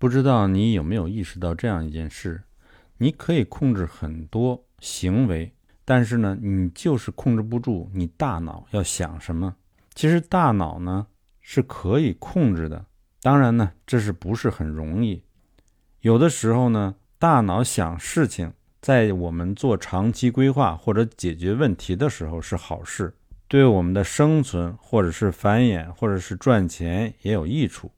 不知道你有没有意识到这样一件事：你可以控制很多行为，但是呢，你就是控制不住你大脑要想什么。其实大脑呢是可以控制的，当然呢，这是不是很容易？有的时候呢，大脑想事情，在我们做长期规划或者解决问题的时候是好事，对我们的生存或者是繁衍或者是赚钱也有益处。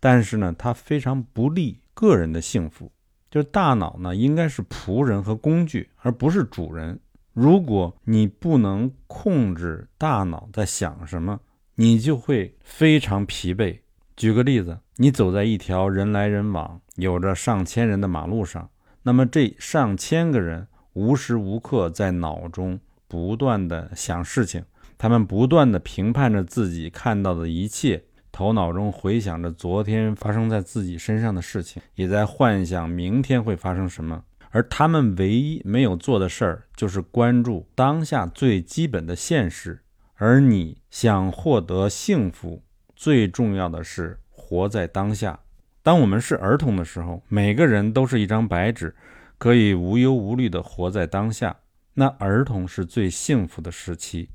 但是呢，它非常不利个人的幸福。就是大脑呢，应该是仆人和工具，而不是主人。如果你不能控制大脑在想什么，你就会非常疲惫。举个例子，你走在一条人来人往、有着上千人的马路上，那么这上千个人无时无刻在脑中不断的想事情，他们不断的评判着自己看到的一切。头脑中回想着昨天发生在自己身上的事情，也在幻想明天会发生什么。而他们唯一没有做的事儿，就是关注当下最基本的现实。而你想获得幸福，最重要的是活在当下。当我们是儿童的时候，每个人都是一张白纸，可以无忧无虑地活在当下。那儿童是最幸福的时期。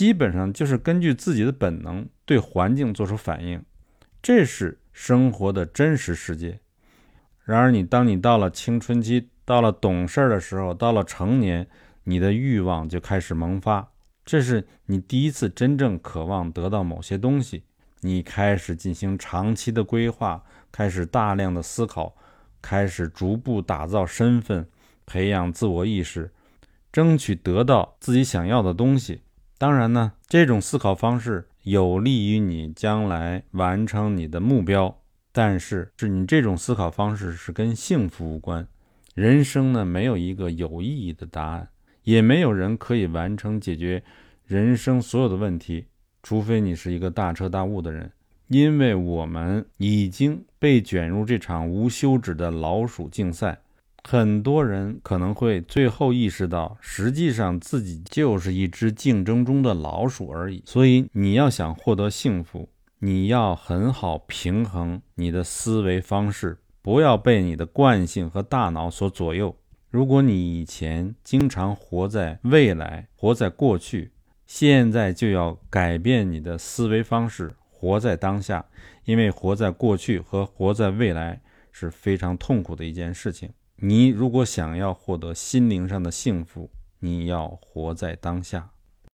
基本上就是根据自己的本能对环境做出反应，这是生活的真实世界。然而，你当你到了青春期，到了懂事的时候，到了成年，你的欲望就开始萌发。这是你第一次真正渴望得到某些东西，你开始进行长期的规划，开始大量的思考，开始逐步打造身份，培养自我意识，争取得到自己想要的东西。当然呢，这种思考方式有利于你将来完成你的目标，但是是你这种思考方式是跟幸福无关。人生呢，没有一个有意义的答案，也没有人可以完成解决人生所有的问题，除非你是一个大彻大悟的人。因为我们已经被卷入这场无休止的老鼠竞赛。很多人可能会最后意识到，实际上自己就是一只竞争中的老鼠而已。所以，你要想获得幸福，你要很好平衡你的思维方式，不要被你的惯性和大脑所左右。如果你以前经常活在未来，活在过去，现在就要改变你的思维方式，活在当下。因为活在过去和活在未来是非常痛苦的一件事情。你如果想要获得心灵上的幸福，你要活在当下。